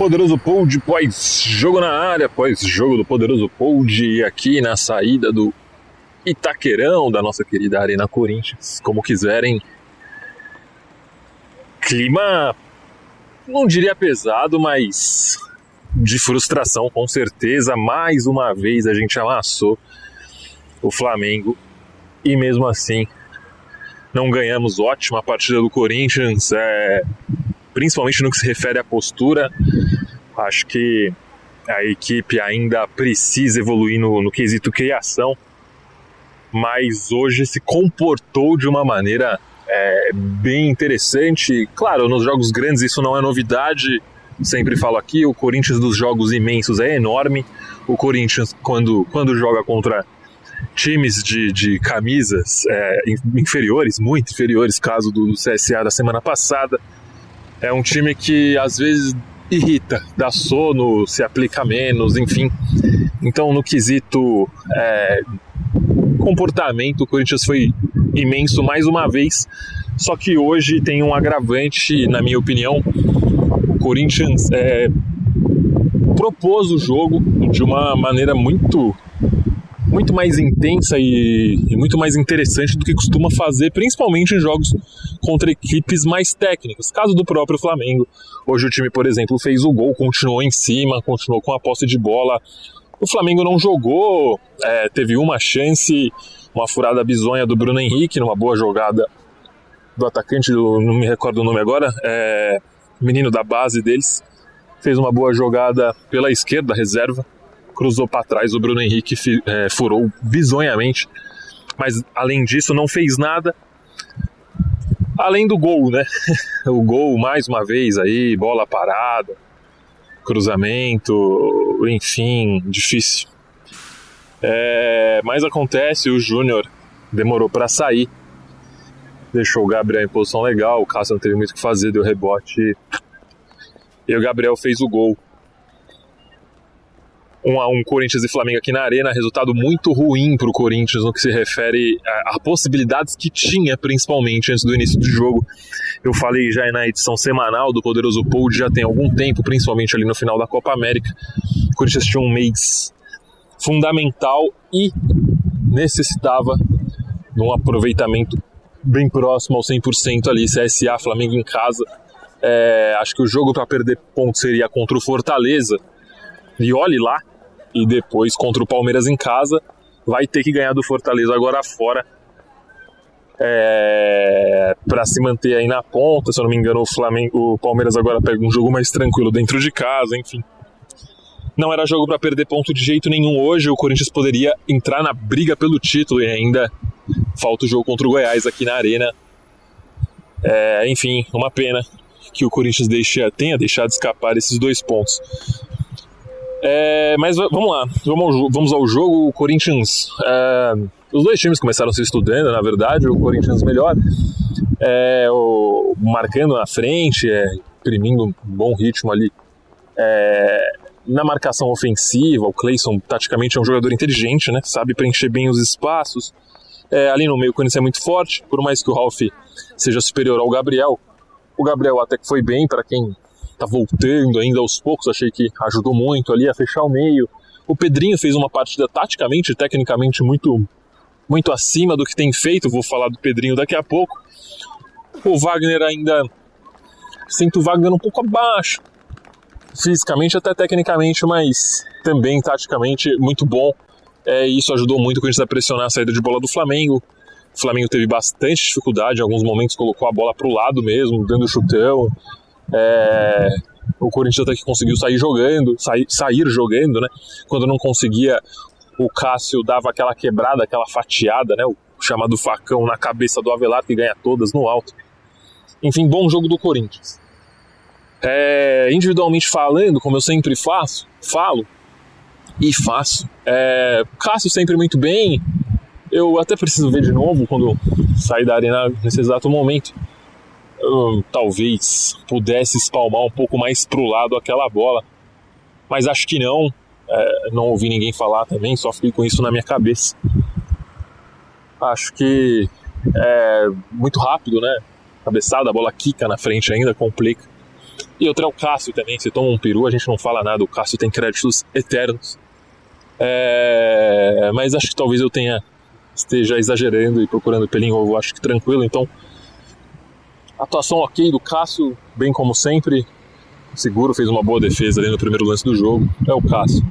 Poderoso Pold pós-jogo na área, pós-jogo do Poderoso Pold aqui na saída do Itaquerão da nossa querida Arena Corinthians, como quiserem. Clima, não diria pesado, mas de frustração, com certeza. Mais uma vez a gente amassou o Flamengo e mesmo assim não ganhamos. Ótima partida do Corinthians, é, principalmente no que se refere à postura. Acho que a equipe ainda precisa evoluir no, no quesito criação, mas hoje se comportou de uma maneira é, bem interessante. Claro, nos jogos grandes isso não é novidade, sempre falo aqui, o Corinthians dos jogos imensos é enorme. O Corinthians, quando, quando joga contra times de, de camisas é, inferiores, muito inferiores, caso do CSA da semana passada, é um time que às vezes irrita, dá sono, se aplica menos, enfim. Então, no quesito é, comportamento, o Corinthians foi imenso mais uma vez. Só que hoje tem um agravante, na minha opinião. O Corinthians é, propôs o jogo de uma maneira muito muito mais intensa e, e, muito mais interessante do que costuma fazer, principalmente em jogos contra equipes mais técnicas. Caso do próprio Flamengo. Hoje o time, por exemplo, fez o gol, continuou em cima, continuou com a posse de bola. O Flamengo não jogou, é, teve uma chance, uma furada bizonha do Bruno Henrique, numa boa jogada do atacante, do, não me recordo o nome agora, é, menino da base deles, fez uma boa jogada pela esquerda, reserva, cruzou para trás, o Bruno Henrique é, furou bizonhamente, mas além disso não fez nada. Além do gol, né? o gol mais uma vez aí, bola parada, cruzamento, enfim, difícil. É, mas acontece, o Júnior demorou para sair, deixou o Gabriel em posição legal, o Cássio não teve muito o que fazer, deu rebote e o Gabriel fez o gol. 1 um a 1 um, Corinthians e Flamengo aqui na Arena, resultado muito ruim para o Corinthians no que se refere a, a, possibilidades que tinha, principalmente antes do início do jogo. Eu falei já na edição semanal do Poderoso Pold já tem algum tempo, principalmente ali no final da Copa América. O Corinthians tinha um mês fundamental e necessitava de um aproveitamento bem próximo ao 100% ali, CSA, Flamengo em casa. É, acho que o jogo para perder pontos seria contra o Fortaleza, e olhe lá, e depois contra o Palmeiras em casa, vai ter que ganhar do Fortaleza agora fora é, para se manter aí na ponta. Se eu não me engano, o Flamengo, o Palmeiras agora pega um jogo mais tranquilo dentro de casa, enfim. Não era jogo para perder ponto de jeito nenhum hoje. O Corinthians poderia entrar na briga pelo título e ainda falta o jogo contra o Goiás aqui na Arena. É, enfim, uma pena que o Corinthians deixa, tenha deixado escapar esses dois pontos. É, mas vamos lá, vamos, vamos ao jogo. O Corinthians. É, os dois times começaram se estudando, na verdade. O Corinthians melhor, é, o, marcando na frente, é, imprimindo um bom ritmo ali. É, na marcação ofensiva, o Clayson taticamente é um jogador inteligente, né? Sabe preencher bem os espaços. É, ali no meio o Corinthians é muito forte, por mais que o Ralf seja superior ao Gabriel. O Gabriel até que foi bem para quem tá voltando ainda aos poucos, achei que ajudou muito ali a fechar o meio. O Pedrinho fez uma partida taticamente, tecnicamente muito muito acima do que tem feito, vou falar do Pedrinho daqui a pouco. O Wagner ainda sinto o Wagner um pouco abaixo, fisicamente até tecnicamente, mas também taticamente muito bom. É, isso ajudou muito o Corinthians a pressionar a saída de bola do Flamengo. O Flamengo teve bastante dificuldade, em alguns momentos colocou a bola para o lado mesmo, dando chutão, é, o Corinthians até que conseguiu sair jogando, sair, sair jogando, né? Quando não conseguia, o Cássio dava aquela quebrada, aquela fatiada, né? O chamado facão na cabeça do Avelar que ganha todas no alto. Enfim, bom jogo do Corinthians. É, individualmente falando, como eu sempre faço, falo e faço. É, Cássio sempre muito bem. Eu até preciso ver de novo quando sair da arena nesse exato momento talvez pudesse espalmar um pouco mais pro lado aquela bola. Mas acho que não. É, não ouvi ninguém falar também, só fiquei com isso na minha cabeça. Acho que é muito rápido, né? Cabeçada, a bola quica na frente ainda, complica. E outra é o Cássio também. Se toma um peru, a gente não fala nada. O Cássio tem créditos eternos. É, mas acho que talvez eu tenha esteja exagerando e procurando pelinho ovo. Acho que tranquilo. Então, atuação ok do Cássio, bem como sempre. Seguro fez uma boa defesa ali no primeiro lance do jogo. É o Cássio.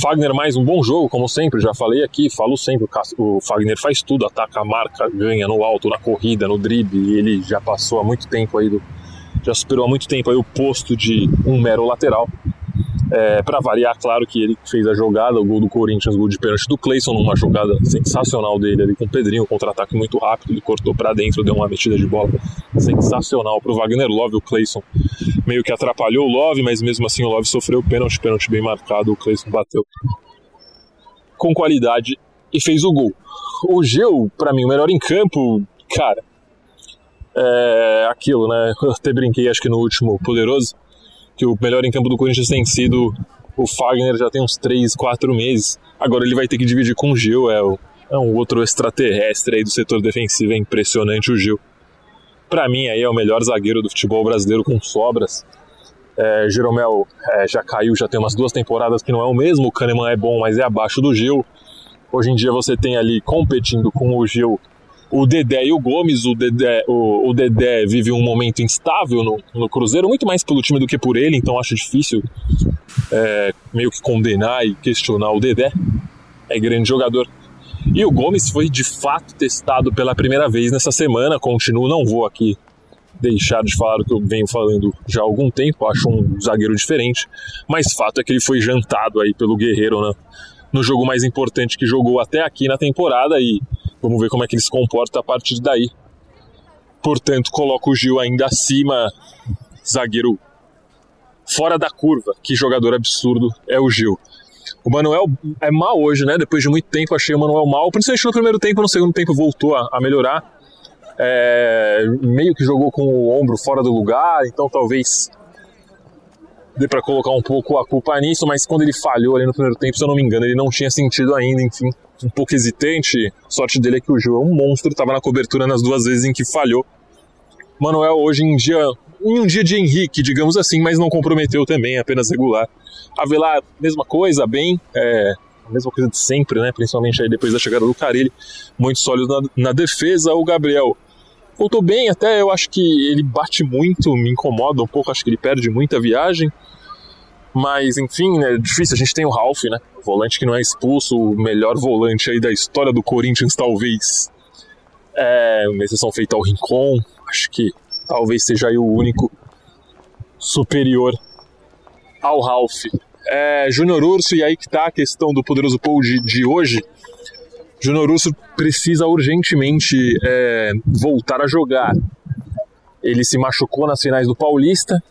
Fagner mais um bom jogo, como sempre, já falei aqui, falo sempre, o Fagner faz tudo, ataca, marca, ganha no alto, na corrida, no drible, ele já passou há muito tempo aí do, já superou há muito tempo aí o posto de um mero lateral. É, para variar, claro que ele fez a jogada, o gol do Corinthians, o gol de pênalti do Cleison, numa jogada sensacional dele ali com o Pedrinho, contra-ataque muito rápido, ele cortou para dentro, deu uma metida de bola sensacional para o Wagner Love, o Cleison meio que atrapalhou o Love, mas mesmo assim o Love sofreu o pênalti, pênalti bem marcado, o Cleison bateu com qualidade e fez o gol. O Geu, para mim, o melhor em campo, cara, é aquilo, né? Eu até brinquei, acho que no último Poderoso, que o melhor em campo do Corinthians tem sido o Fagner já tem uns 3, 4 meses. Agora ele vai ter que dividir com o Gil, é, o, é um outro extraterrestre aí do setor defensivo, é impressionante o Gil. Para mim aí é o melhor zagueiro do futebol brasileiro com sobras. É, Jeromel é, já caiu, já tem umas duas temporadas que não é o mesmo, o Kahneman é bom, mas é abaixo do Gil. Hoje em dia você tem ali competindo com o Gil o Dedé e o Gomes. O Dedé, o, o Dedé vive um momento instável no, no, Cruzeiro, muito mais pelo time do que por ele, então acho difícil é, meio que condenar e questionar o Dedé. É grande jogador. E o Gomes foi de fato testado pela primeira vez nessa semana. Continuo, não vou aqui deixar de falar o que eu venho falando já há algum tempo. Acho um zagueiro diferente, mas fato é que ele foi jantado aí pelo Guerreiro né, no jogo mais importante que jogou até aqui na temporada e Vamos ver como é que ele se comporta a partir daí. Portanto, coloco o Gil ainda acima, zagueiro fora da curva. Que jogador absurdo é o Gil. O Manuel é mal hoje, né? Depois de muito tempo achei o Manuel mal, principalmente no primeiro tempo, no segundo tempo voltou a, a melhorar. É, meio que jogou com o ombro fora do lugar, então talvez dê para colocar um pouco a culpa nisso, mas quando ele falhou ali no primeiro tempo, se eu não me engano, ele não tinha sentido ainda, enfim um pouco hesitante. Sorte dele é que o Gil é um monstro, estava na cobertura nas duas vezes em que falhou. Manuel hoje em dia, em um dia de Henrique, digamos assim, mas não comprometeu também, apenas regular. Avelar, mesma coisa, bem, é, a mesma coisa de sempre, né? Principalmente aí depois da chegada do Carilli, muito sólido na, na defesa. O Gabriel voltou bem, até eu acho que ele bate muito, me incomoda um pouco, acho que ele perde muita viagem. Mas, enfim, é difícil. A gente tem o Ralph, né? Volante que não é expulso, o melhor volante aí da história do Corinthians, talvez. É uma exceção feita ao Rincon. Acho que talvez seja aí o único superior ao Ralph. É, Júnior Urso, e aí que tá a questão do Poderoso Paul de, de hoje. Júnior Urso precisa urgentemente é, voltar a jogar. Ele se machucou nas finais do Paulista,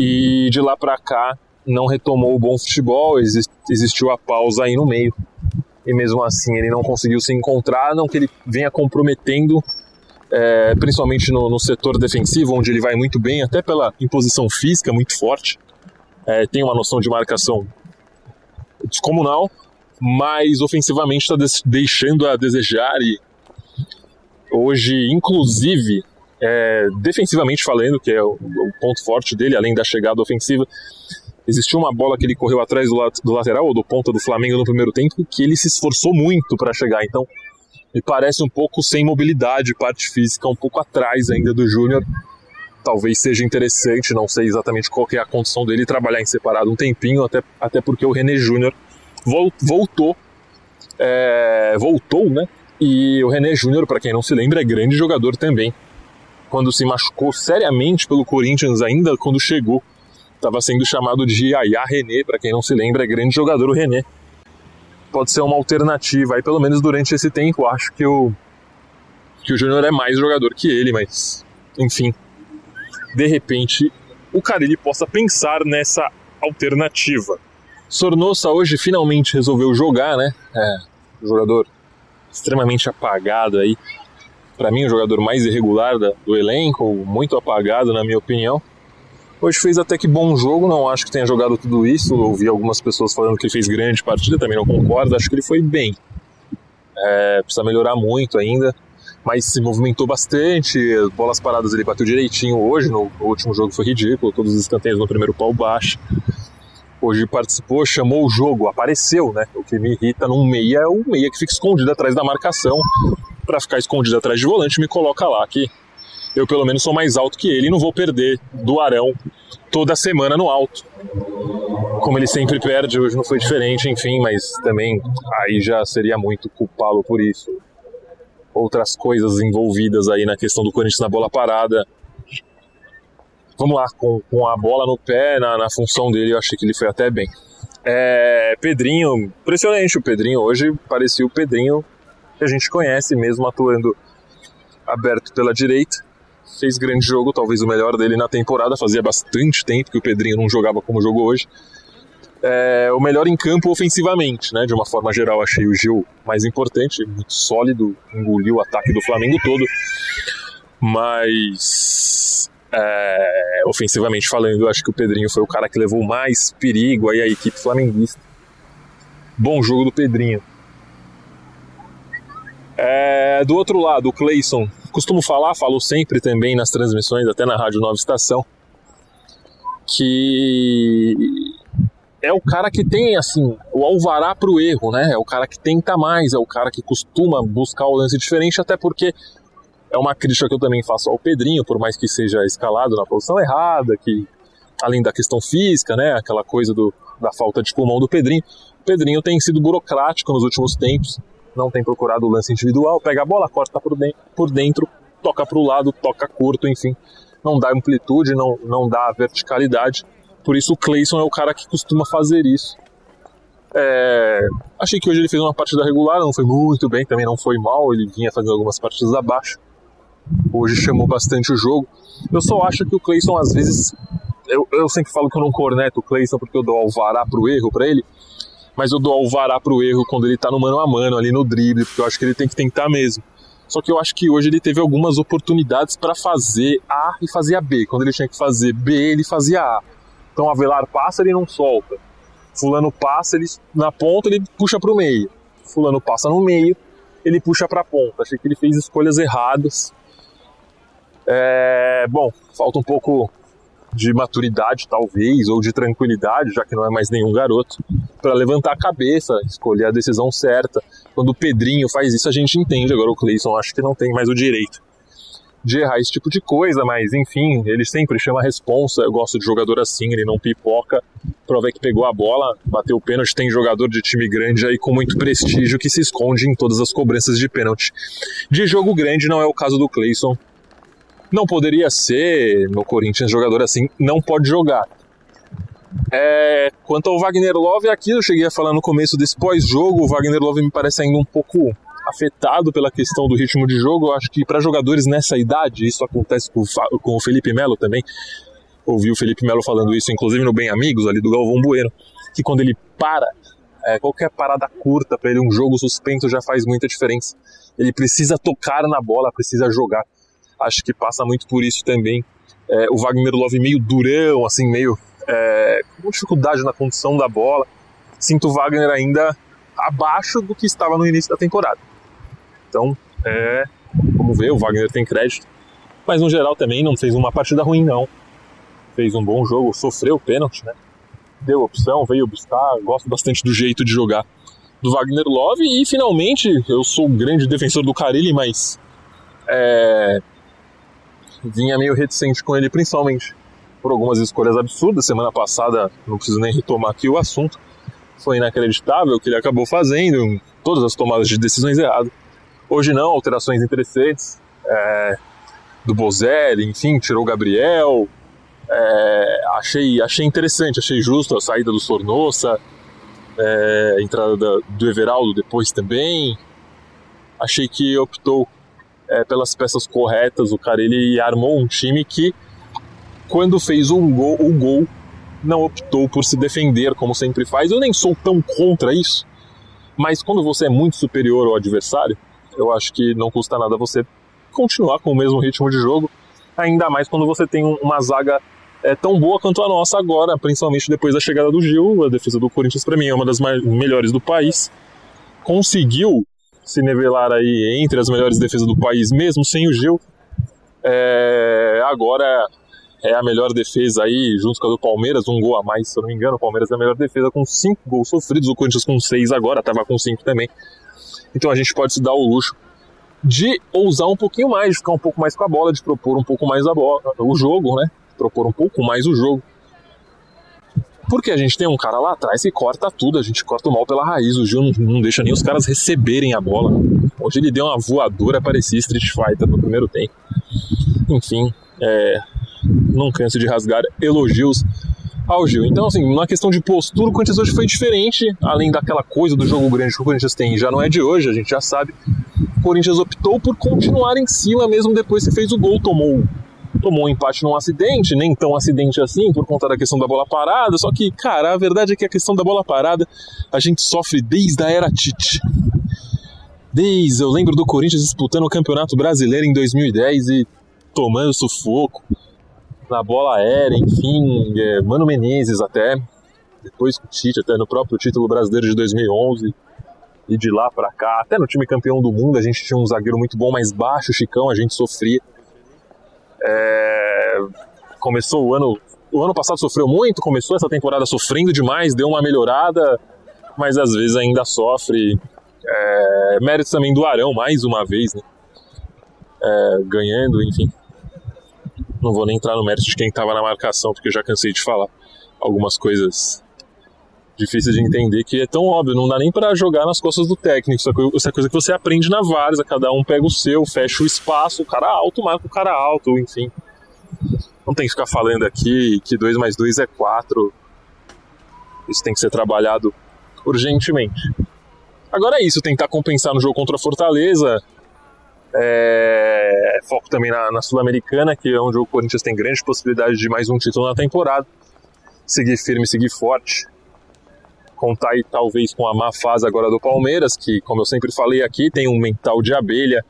e de lá para cá não retomou o bom futebol, existiu a pausa aí no meio. E mesmo assim ele não conseguiu se encontrar, não que ele venha comprometendo, é, principalmente no, no, setor defensivo, onde ele vai muito bem, até pela imposição física muito forte. É, tem uma noção de marcação descomunal, mas ofensivamente está deixando a desejar e hoje, inclusive, é, defensivamente falando, que é o, o, ponto forte dele, além da chegada ofensiva, existiu uma bola que ele correu atrás do, do lateral ou do ponta do Flamengo no primeiro tempo que ele se esforçou muito para chegar. Então, me parece um pouco sem mobilidade, parte física um pouco atrás ainda do Júnior. Talvez seja interessante, não sei exatamente qual é a condição dele trabalhar em separado um tempinho, até, até porque o René Júnior voltou, é, voltou, né? E o René Júnior, para quem não se lembra, é grande jogador também quando se machucou seriamente pelo Corinthians, ainda quando chegou. Estava sendo chamado de Yaya René, para quem não se lembra, é grande jogador o René. Pode ser uma alternativa, aí pelo menos durante esse tempo, acho que o, que o Júnior é mais jogador que ele, mas enfim. De repente, o Carilli possa pensar nessa alternativa. Sornosa hoje finalmente resolveu jogar, né? É, jogador extremamente apagado aí para mim, o jogador mais irregular do elenco, muito apagado, na minha opinião. Hoje fez até que bom jogo, não acho que tenha jogado tudo isso. Ouvi algumas pessoas falando que ele fez grande partida, também não concordo. Acho que ele foi bem. É, precisa melhorar muito ainda. mas se movimentou bastante, bolas paradas ele bateu direitinho hoje, no último jogo foi ridículo, todos os escanteios no primeiro pau baixo. Hoje participou, chamou o jogo, apareceu, né? O que me irrita num meia é o meia que fica escondido atrás da marcação. Para ficar escondido atrás de volante, me coloca lá que eu pelo menos sou mais alto que ele e não vou perder do Arão toda semana no alto. Como ele sempre perde, hoje não foi diferente, enfim, mas também aí já seria muito culpá-lo por isso. Outras coisas envolvidas aí na questão do Corinthians na bola parada. Vamos lá, com, com a bola no pé, na, na função dele, eu achei que ele foi até bem. É, Pedrinho, impressionante o Pedrinho. Hoje parecia o Pedrinho que a gente conhece, mesmo atuando aberto pela direita fez grande jogo, talvez o melhor dele na temporada. Fazia bastante tempo que o Pedrinho não jogava como jogou hoje. É, o melhor em campo ofensivamente, né? De uma forma geral, achei o Gil mais importante, muito sólido, engoliu o ataque do Flamengo todo. Mas é, ofensivamente falando, acho que o Pedrinho foi o cara que levou mais perigo aí à equipe flamenguista. Bom jogo do Pedrinho. É, do outro lado, o Clayson costumo falar, falo sempre também nas transmissões, até na Rádio Nova Estação, que é o cara que tem, assim, o alvará para o erro, né? É o cara que tenta mais, é o cara que costuma buscar o lance diferente, até porque é uma crítica que eu também faço ao Pedrinho, por mais que seja escalado na posição errada, que além da questão física, né, aquela coisa do, da falta de pulmão do Pedrinho, o Pedrinho tem sido burocrático nos últimos tempos, não tem procurado o lance individual, pega a bola, corta por dentro, por dentro toca para o lado, toca curto, enfim. Não dá amplitude, não, não dá verticalidade. Por isso o Clayson é o cara que costuma fazer isso. É, achei que hoje ele fez uma partida regular, não foi muito bem, também não foi mal, ele vinha fazendo algumas partidas abaixo. Hoje chamou bastante o jogo. Eu só acho que o Clayson às vezes. Eu, eu sempre falo que eu não corneto o Clayson porque eu dou alvará pro erro para ele, mas eu dou alvará pro erro quando ele tá no mano a mano, ali no drible, porque eu acho que ele tem que tentar mesmo. Só que eu acho que hoje ele teve algumas oportunidades para fazer A e fazer a B. Quando ele tinha que fazer B, ele fazia A. Então Avelar passa, ele não solta. Fulano passa, ele na ponta, ele puxa para o meio. Fulano passa no meio, ele puxa para a ponta. Achei que ele fez escolhas erradas. É, bom, falta um pouco de maturidade, talvez, ou de tranquilidade, já que não é mais nenhum garoto, para levantar a cabeça, escolher a decisão certa. Quando o Pedrinho faz isso, a gente entende. Agora o Cleison acho que não tem mais o direito de errar esse tipo de coisa, mas enfim, ele sempre chama a responsa. Eu gosto de jogador assim, ele não pipoca. Prova é que pegou a bola, bateu o pênalti. Tem jogador de time grande aí com muito prestígio que se esconde em todas as cobranças de pênalti. De jogo grande não é o caso do Cleison. Não poderia ser no Corinthians jogador assim, não pode jogar. É, quanto ao Wagner Love, aqui eu cheguei a falar no começo desse pós-jogo, o Wagner Love me parece ainda um pouco afetado pela questão do ritmo de jogo. Eu acho que para jogadores nessa idade, isso acontece com, com o Felipe Melo também. Ouvi o Felipe Melo falando isso, inclusive no Bem Amigos, ali do Galvão Bueno, que quando ele para, é, qualquer parada curta para ele, um jogo suspenso já faz muita diferença. Ele precisa tocar na bola, precisa jogar acho que passa muito por isso também. É, o Wagner Love meio durão, assim, meio é, com dificuldade na condição da bola. Sinto o Wagner ainda abaixo do que estava no início da temporada. Então, é, vamos ver, o Wagner tem crédito. Mas no geral também não fez uma partida ruim, não. Fez um bom jogo, sofreu pênalti, né? Deu opção, veio buscar. Gosto bastante do jeito de jogar do Wagner Love. E finalmente, eu sou um grande defensor do Carilli, mas é, vinha meio reticente com ele, principalmente por algumas escolhas absurdas. Semana passada, não preciso nem retomar aqui o assunto, foi inacreditável o que ele acabou fazendo, todas as tomadas de decisões erradas. Hoje não, alterações interessantes é, do Bozelli, enfim, tirou o Gabriel. É, achei, achei interessante, achei justo a saída do Sornossa, é, a entrada da, do Everaldo depois também. Achei que optou é, pelas peças corretas. O cara ele armou um time que, quando fez um gol, o gol, não optou por se defender como sempre faz. Eu nem sou tão contra isso, mas quando você é muito superior ao adversário, eu acho que não custa nada você continuar com o mesmo ritmo de jogo, ainda mais quando você tem uma zaga é, tão boa quanto a nossa agora, principalmente depois da chegada do Gil. A defesa do Corinthians, para mim, é uma das melhores do país. Conseguiu se nivelar aí entre as melhores defesas do país, mesmo sem o Gil. É, agora é a melhor defesa aí, junto com a do Palmeiras, um gol a mais, se eu não me engano. O Palmeiras é a melhor defesa com cinco gols sofridos, o Corinthians com seis agora, estava com cinco também. Então a gente pode se dar o luxo de ousar um pouquinho mais, de ficar um pouco mais com a bola, de propor um pouco mais a bola, o jogo, né? Propor um pouco mais o jogo. Porque a gente tem um cara lá atrás que corta tudo, a gente corta o mal pela raiz. O Gil não, não deixa nem os caras receberem a bola. Hoje ele deu uma voadora, parecia Street Fighter no primeiro tempo. Enfim, é, não canso de rasgar elogios ao Gil. Então, assim, na questão de postura, o Corinthians hoje foi diferente, além daquela coisa do jogo grande que o Corinthians tem, já não é de hoje, a gente já sabe. O Corinthians optou por continuar em cima mesmo depois que fez o gol, tomou tomou um empate num acidente, nem tão acidente assim, por conta da questão da bola parada. Só que, cara, a verdade é que a questão da bola parada a gente sofre desde a era Tite. Desde, eu lembro do Corinthians disputando o Campeonato Brasileiro em 2010 e tomando sufoco na bola aérea, enfim, é, Mano Menezes até, depois com o Tite, até no próprio título brasileiro de 2011 e de lá para cá, até no time campeão do mundo a gente tinha um zagueiro muito bom, mais baixo, Chicão, a gente sofria. É, começou o ano. O ano passado sofreu muito, começou essa temporada sofrendo demais, deu uma melhorada, mas às vezes ainda sofre. É, mérito também do Arão, mais uma vez, né? É, ganhando, enfim. Não vou nem entrar no mérito de quem estava na marcação, porque eu já cansei de falar algumas coisas difíceis de entender que é tão óbvio, não dá nem para jogar nas costas do técnico. Isso é coisa que você aprende na várzea, cada um pega o seu, fecha o espaço, o cara alto marca o cara alto, enfim. Não tem que ficar falando aqui que 2 mais 2 é 4. Isso tem que ser trabalhado urgentemente. Agora é isso, tentar compensar no jogo contra a Fortaleza. É... Foco também na, na Sul-Americana, que é onde o Corinthians tem grande possibilidade de mais um título na temporada. Seguir firme, seguir forte contar aí talvez com a má fase agora do Palmeiras, que, como eu sempre falei aqui, tem um mental de abelha.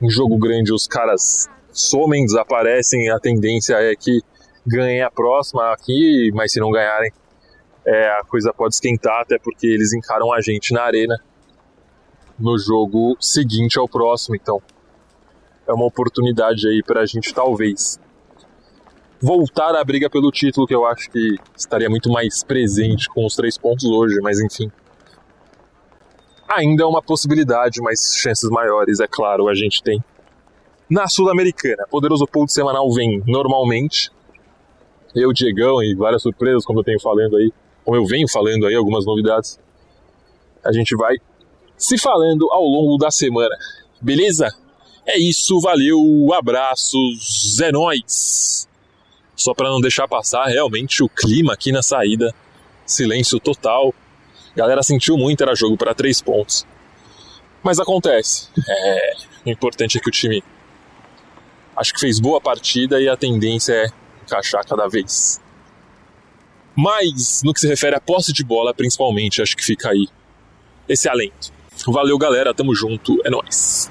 Em jogo grande os caras somem, desaparecem, a tendência é que ganhem a próxima aqui, mas se não ganharem, é, a coisa pode esquentar, até porque eles encaram a gente na arena no jogo seguinte ao próximo, então é uma oportunidade aí para a gente talvez voltar à briga pelo título, que eu acho que estaria muito mais presente com os três pontos hoje, mas enfim. Ainda é uma possibilidade, mas chances maiores, é claro, a gente tem. Na Sul-Americana, Poderoso Pool Semanal vem normalmente. Eu, Diegão e várias surpresas, como eu tenho falando aí, como eu venho falando aí, algumas novidades. A gente vai se falando ao longo da semana. Beleza? É isso, valeu, abraços, é nóis! Só para não deixar passar realmente o clima aqui na saída. Silêncio total. A galera sentiu muito, era jogo para três pontos. Mas acontece. É, o importante é que o time acho que fez boa partida e a tendência é encaixar cada vez. Mas no que se refere à posse de bola, principalmente, acho que fica aí esse alento. Valeu, galera, tamo junto, é nós.